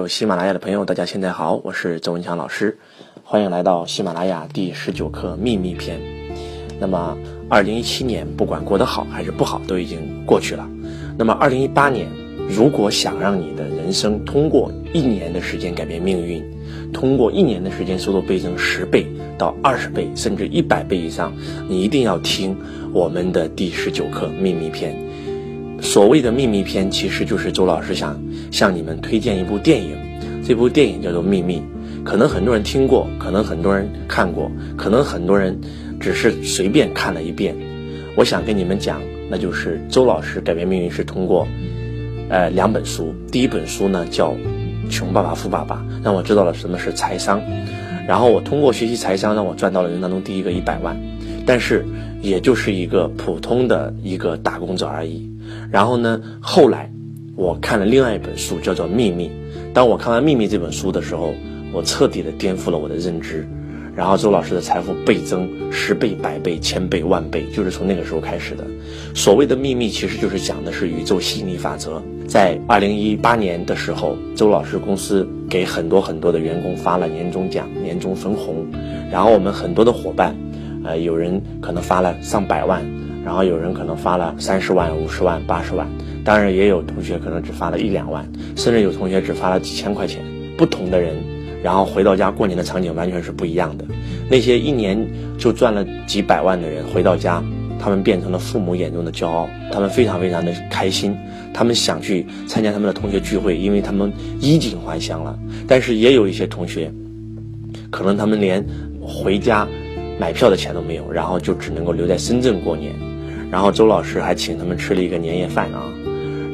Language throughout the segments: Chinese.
有喜马拉雅的朋友，大家现在好，我是周文强老师，欢迎来到喜马拉雅第十九课秘密篇。那么，二零一七年不管过得好还是不好，都已经过去了。那么，二零一八年，如果想让你的人生通过一年的时间改变命运，通过一年的时间收入倍增十倍到二十倍，甚至一百倍以上，你一定要听我们的第十九课秘密篇。所谓的秘密篇，其实就是周老师想向你们推荐一部电影，这部电影叫做《秘密》，可能很多人听过，可能很多人看过，可能很多人只是随便看了一遍。我想跟你们讲，那就是周老师改变命运是通过，呃，两本书。第一本书呢叫《穷爸爸富爸爸》，让我知道了什么是财商，然后我通过学习财商，让我赚到了人当中第一个一百万，但是也就是一个普通的一个打工者而已。然后呢？后来我看了另外一本书，叫做《秘密》。当我看完《秘密》这本书的时候，我彻底的颠覆了我的认知。然后周老师的财富倍增十倍、百倍、千倍、万倍，就是从那个时候开始的。所谓的秘密，其实就是讲的是宇宙吸引力法则。在二零一八年的时候，周老师公司给很多很多的员工发了年终奖、年终分红，然后我们很多的伙伴，呃，有人可能发了上百万。然后有人可能发了三十万、五十万、八十万，当然也有同学可能只发了一两万，甚至有同学只发了几千块钱。不同的人，然后回到家过年的场景完全是不一样的。那些一年就赚了几百万的人回到家，他们变成了父母眼中的骄傲，他们非常非常的开心，他们想去参加他们的同学聚会，因为他们衣锦还乡了。但是也有一些同学，可能他们连回家买票的钱都没有，然后就只能够留在深圳过年。然后周老师还请他们吃了一个年夜饭啊，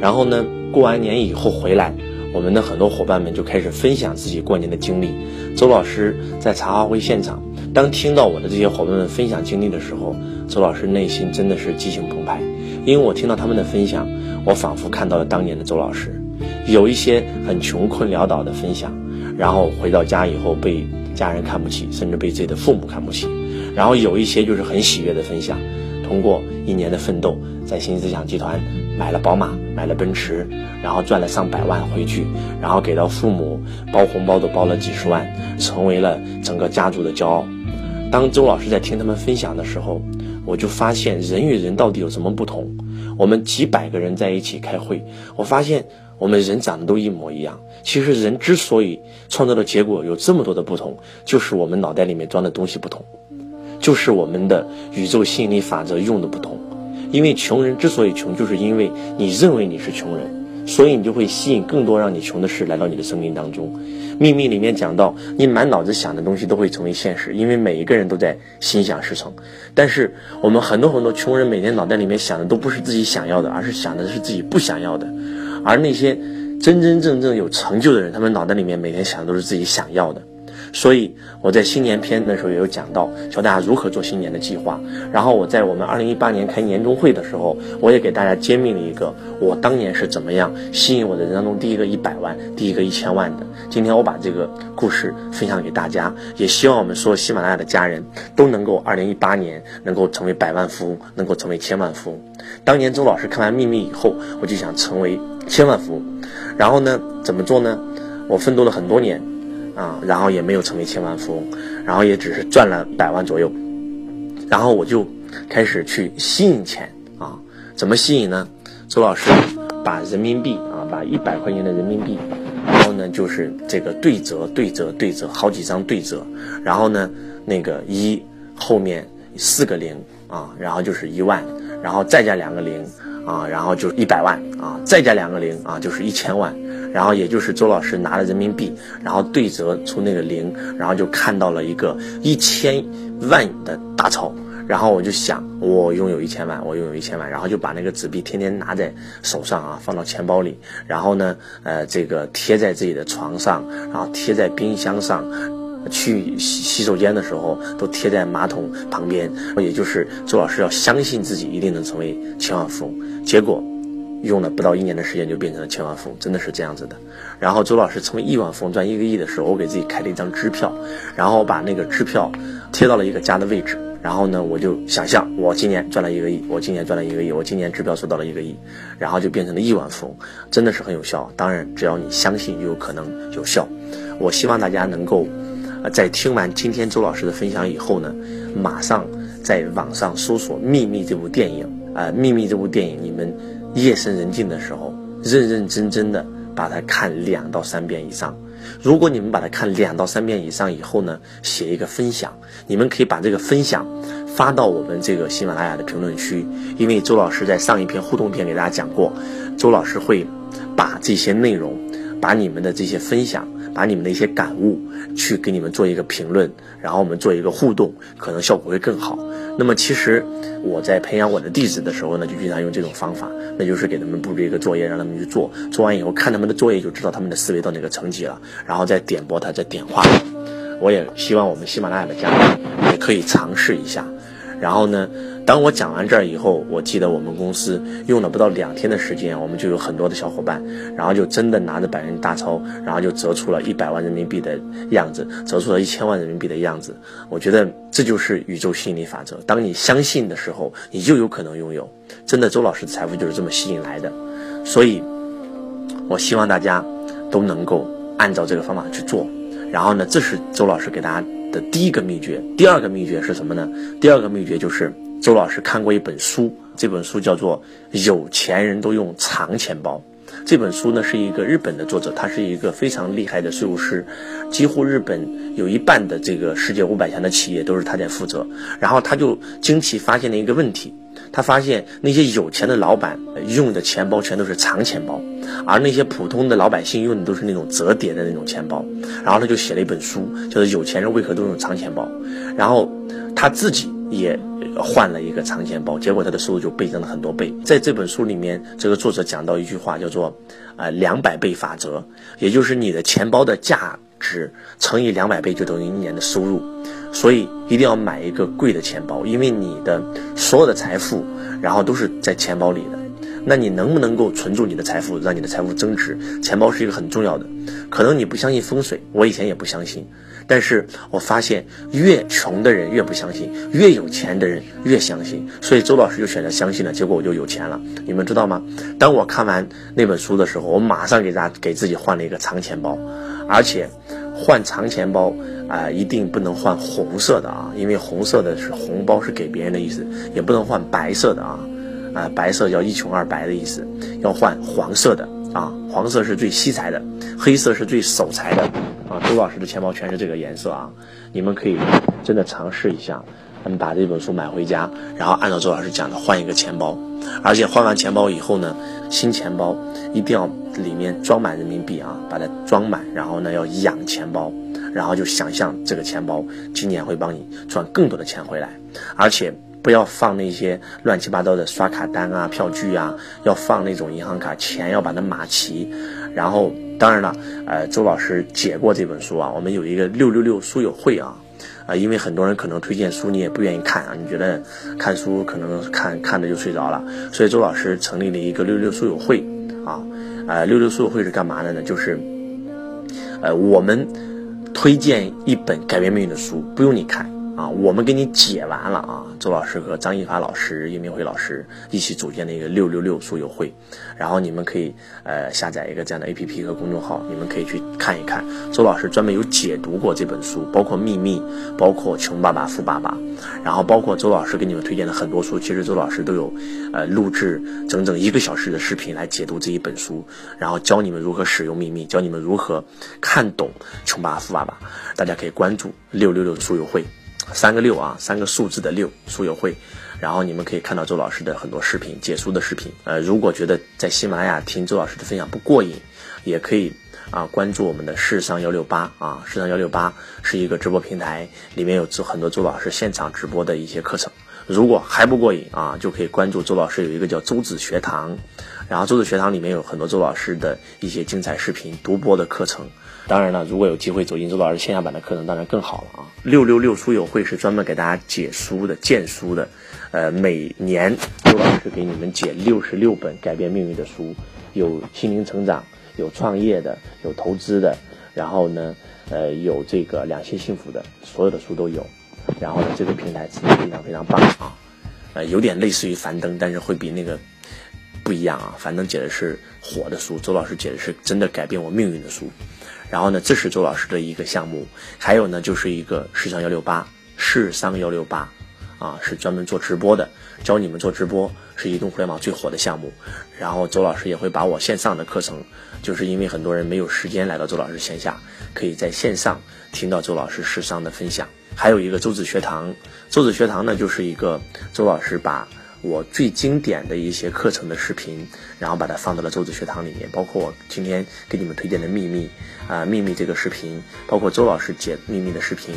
然后呢，过完年以后回来，我们的很多伙伴们就开始分享自己过年的经历。周老师在茶话会现场，当听到我的这些伙伴们分享经历的时候，周老师内心真的是激情澎湃，因为我听到他们的分享，我仿佛看到了当年的周老师，有一些很穷困潦倒的分享，然后回到家以后被家人看不起，甚至被自己的父母看不起，然后有一些就是很喜悦的分享。通过一年的奋斗，在新思想集团买了宝马，买了奔驰，然后赚了上百万回去，然后给到父母包红包都包了几十万，成为了整个家族的骄傲。当周老师在听他们分享的时候，我就发现人与人到底有什么不同？我们几百个人在一起开会，我发现我们人长得都一模一样。其实人之所以创造的结果有这么多的不同，就是我们脑袋里面装的东西不同。就是我们的宇宙吸引力法则用的不同，因为穷人之所以穷，就是因为你认为你是穷人，所以你就会吸引更多让你穷的事来到你的生命当中。秘密里面讲到，你满脑子想的东西都会成为现实，因为每一个人都在心想事成。但是我们很多很多穷人每天脑袋里面想的都不是自己想要的，而是想的是自己不想要的。而那些真真正正有成就的人，他们脑袋里面每天想的都是自己想要的。所以我在新年篇的时候也有讲到，教大家如何做新年的计划。然后我在我们二零一八年开年终会的时候，我也给大家揭秘了一个我当年是怎么样吸引我的人当中第一个一百万、第一个一千万的。今天我把这个故事分享给大家，也希望我们所有喜马拉雅的家人都能够二零一八年能够成为百万富翁，能够成为千万富翁。当年周老师看完秘密以后，我就想成为千万富翁。然后呢，怎么做呢？我奋斗了很多年。啊，然后也没有成为千万富翁，然后也只是赚了百万左右，然后我就开始去吸引钱啊，怎么吸引呢？周老师把人民币啊，把一百块钱的人民币，然后呢就是这个对折对折对折好几张对折，然后呢那个一后面四个零啊，然后就是一万，然后再加两个零啊，然后就是一百万啊，再加两个零啊，就是一千万。然后也就是周老师拿了人民币，然后对折出那个零，然后就看到了一个一千万的大钞。然后我就想，我拥有一千万，我拥有一千万，然后就把那个纸币天天拿在手上啊，放到钱包里。然后呢，呃，这个贴在自己的床上，然后贴在冰箱上，去洗洗手间的时候都贴在马桶旁边。也就是周老师要相信自己一定能成为千万富翁。结果。用了不到一年的时间就变成了千万富翁，真的是这样子的。然后周老师成为亿万富翁赚一个亿的时候，我给自己开了一张支票，然后把那个支票贴到了一个家的位置。然后呢，我就想象我今年赚了一个亿，我今年赚了一个亿，我今年支票收到了一个亿，然后就变成了亿万富翁，真的是很有效。当然，只要你相信，就有可能有效。我希望大家能够，在听完今天周老师的分享以后呢，马上在网上搜索《秘密》这部电影啊，《秘密》这部电影，你们夜深人静的时候，认认真真的把它看两到三遍以上。如果你们把它看两到三遍以上以后呢，写一个分享，你们可以把这个分享发到我们这个喜马拉雅的评论区，因为周老师在上一篇互动篇给大家讲过，周老师会把这些内容，把你们的这些分享。把你们的一些感悟去给你们做一个评论，然后我们做一个互动，可能效果会更好。那么其实我在培养我的弟子的时候呢，就经常用这种方法，那就是给他们布置一个作业，让他们去做，做完以后看他们的作业，就知道他们的思维到哪个层级了，然后再点拨他，再点化。我也希望我们喜马拉雅的家人也可以尝试一下。然后呢，当我讲完这儿以后，我记得我们公司用了不到两天的时间，我们就有很多的小伙伴，然后就真的拿着百元大钞，然后就折出了一百万人民币的样子，折出了一千万人民币的样子。我觉得这就是宇宙吸引力法则。当你相信的时候，你就有可能拥有。真的，周老师的财富就是这么吸引来的。所以，我希望大家都能够按照这个方法去做。然后呢，这是周老师给大家。的第一个秘诀，第二个秘诀是什么呢？第二个秘诀就是周老师看过一本书，这本书叫做《有钱人都用长钱包》。这本书呢是一个日本的作者，他是一个非常厉害的税务师，几乎日本有一半的这个世界五百强的企业都是他在负责。然后他就惊奇发现了一个问题。他发现那些有钱的老板用的钱包全都是长钱包，而那些普通的老百姓用的都是那种折叠的那种钱包。然后他就写了一本书，叫做《有钱人为何都用长钱包》。然后他自己也换了一个长钱包，结果他的收入就倍增了很多倍。在这本书里面，这个作者讲到一句话，叫做“呃两百倍法则”，也就是你的钱包的价值乘以两百倍，就等于一年的收入。所以一定要买一个贵的钱包，因为你的所有的财富，然后都是在钱包里的。那你能不能够存住你的财富，让你的财富增值？钱包是一个很重要的。可能你不相信风水，我以前也不相信，但是我发现越穷的人越不相信，越有钱的人越相信。所以周老师就选择相信了，结果我就有钱了。你们知道吗？当我看完那本书的时候，我马上给大家给自己换了一个长钱包，而且换长钱包。啊，一定不能换红色的啊，因为红色的是红包是给别人的意思，也不能换白色的啊，啊，白色叫一穷二白的意思，要换黄色的啊，黄色是最惜财的，黑色是最守财的啊。周老师的钱包全是这个颜色啊，你们可以真的尝试一下，们，把这本书买回家，然后按照周老师讲的换一个钱包，而且换完钱包以后呢，新钱包一定要里面装满人民币啊，把它装满，然后呢要养钱包。然后就想象这个钱包今年会帮你赚更多的钱回来，而且不要放那些乱七八糟的刷卡单啊、票据啊，要放那种银行卡，钱要把它码齐。然后，当然了，呃，周老师解过这本书啊，我们有一个六六六书友会啊，啊，因为很多人可能推荐书你也不愿意看啊，你觉得看书可能看看着就睡着了，所以周老师成立了一个六六书友会啊，呃，六六书友会是干嘛的呢？就是，呃，我们。推荐一本改变命运的书，不用你看啊，我们给你解完了啊。周老师和张一发老师、叶明辉老师一起组建的一个六六六书友会，然后你们可以呃下载一个这样的 A P P 和公众号，你们可以去看一看。周老师专门有解读过这本书，包括秘密，包括穷爸爸富爸爸，然后包括周老师给你们推荐的很多书，其实周老师都有呃录制整整一个小时的视频来解读这一本书，然后教你们如何使用秘密，教你们如何看懂穷爸爸富爸爸。大家可以关注六六六书友会，三个六啊，三个数字的六书友会，然后你们可以看到周老师的很多视频解书的视频。呃，如果觉得在喜马拉雅听周老师的分享不过瘾，也可以啊关注我们的世商幺六八啊，世商幺六八是一个直播平台，里面有很多周老师现场直播的一些课程。如果还不过瘾啊，就可以关注周老师有一个叫周子学堂，然后周子学堂里面有很多周老师的一些精彩视频独播的课程。当然了，如果有机会走进周老师线下版的课程，当然更好了啊！六六六书友会是专门给大家解书的、荐书的，呃，每年周老师给你们解六十六本改变命运的书，有心灵成长，有创业的，有投资的，然后呢，呃，有这个两性幸福的，所有的书都有。然后呢，这个平台真的非常非常棒啊，呃，有点类似于樊登，但是会比那个不一样啊。樊登解的是火的书，周老师解的是真的改变我命运的书。然后呢，这是周老师的一个项目，还有呢，就是一个时尚幺六八，市商幺六八，啊，是专门做直播的，教你们做直播，是移动互联网最火的项目。然后周老师也会把我线上的课程，就是因为很多人没有时间来到周老师线下，可以在线上听到周老师时尚的分享。还有一个周子学堂，周子学堂呢，就是一个周老师把。我最经典的一些课程的视频，然后把它放到了周子学堂里面，包括我今天给你们推荐的秘密啊，秘密这个视频，包括周老师解秘密的视频，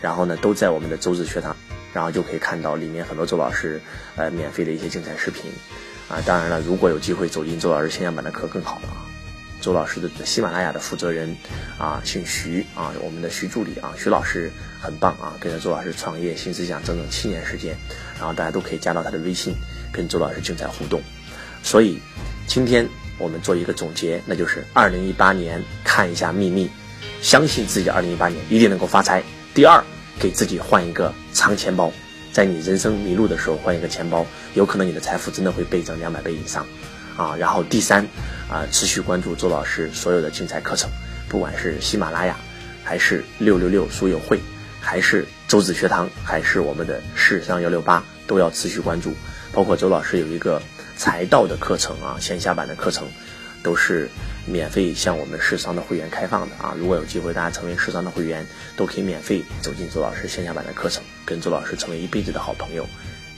然后呢都在我们的周子学堂，然后就可以看到里面很多周老师呃免费的一些精彩视频啊。当然了，如果有机会走进周老师线下版的课更好了啊。周老师的喜马拉雅的负责人啊，姓徐啊，我们的徐助理啊，徐老师很棒啊，跟着周老师创业新思想整整七年时间，然后大家都可以加到他的微信，跟周老师精彩互动。所以今天我们做一个总结，那就是二零一八年看一下秘密，相信自己二零一八年一定能够发财。第二，给自己换一个藏钱包，在你人生迷路的时候换一个钱包，有可能你的财富真的会倍增两百倍以上。啊，然后第三，啊，持续关注周老师所有的精彩课程，不管是喜马拉雅，还是六六六书友会，还是周子学堂，还是我们的市商幺六八，都要持续关注。包括周老师有一个财道的课程啊，线下版的课程，都是免费向我们市商的会员开放的啊。如果有机会，大家成为市商的会员，都可以免费走进周老师线下版的课程，跟周老师成为一辈子的好朋友。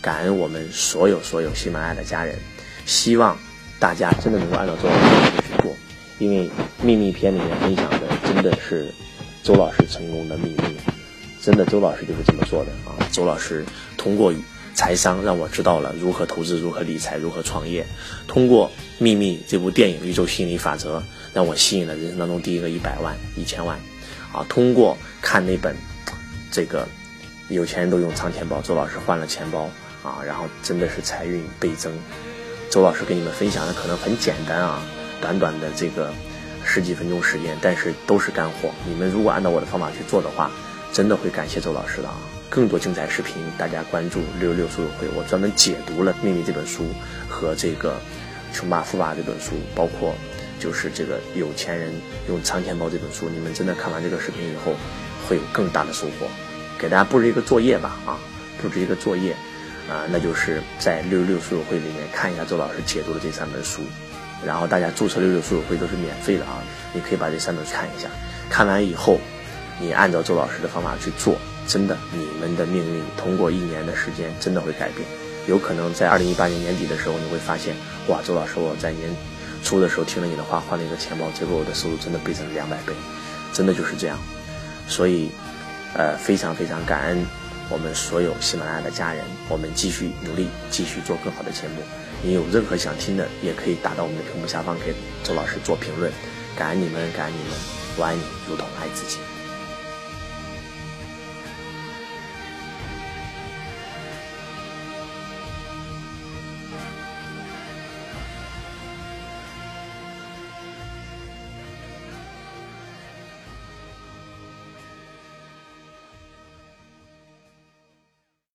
感恩我们所有所有喜马拉雅的家人，希望。大家真的能够按照周老师的去做，因为秘密篇里面分享的真的是周老师成功的秘密，真的周老师就是这么做的啊！周老师通过财商让我知道了如何投资、如何理财、如何创业；通过秘密这部电影《宇宙吸引力法则》，让我吸引了人生当中第一个一百万、一千万。啊，通过看那本这个有钱人都用藏钱包，周老师换了钱包啊，然后真的是财运倍增。周老师给你们分享的可能很简单啊，短短的这个十几分钟时间，但是都是干货。你们如果按照我的方法去做的话，真的会感谢周老师的啊！更多精彩视频，大家关注六六书友会，我专门解读了《秘密》这本书和这个《穷爸富爸》这本书，包括就是这个有钱人用藏钱包这本书。你们真的看完这个视频以后，会有更大的收获。给大家布置一个作业吧啊，布置一个作业。啊，那就是在六六六书友会里面看一下周老师解读的这三本书，然后大家注册六六书友会都是免费的啊，你可以把这三本看一下，看完以后，你按照周老师的方法去做，真的，你们的命运通过一年的时间真的会改变，有可能在二零一八年年底的时候，你会发现，哇，周老师我在年初的时候听了你的话，换了一个钱包，结果我的收入真的倍增两百倍，真的就是这样，所以，呃，非常非常感恩。我们所有喜马拉雅的家人，我们继续努力，继续做更好的节目。你有任何想听的，也可以打到我们的屏幕下方给周老师做评论。感恩你们，感恩你们，我爱你，如同爱自己。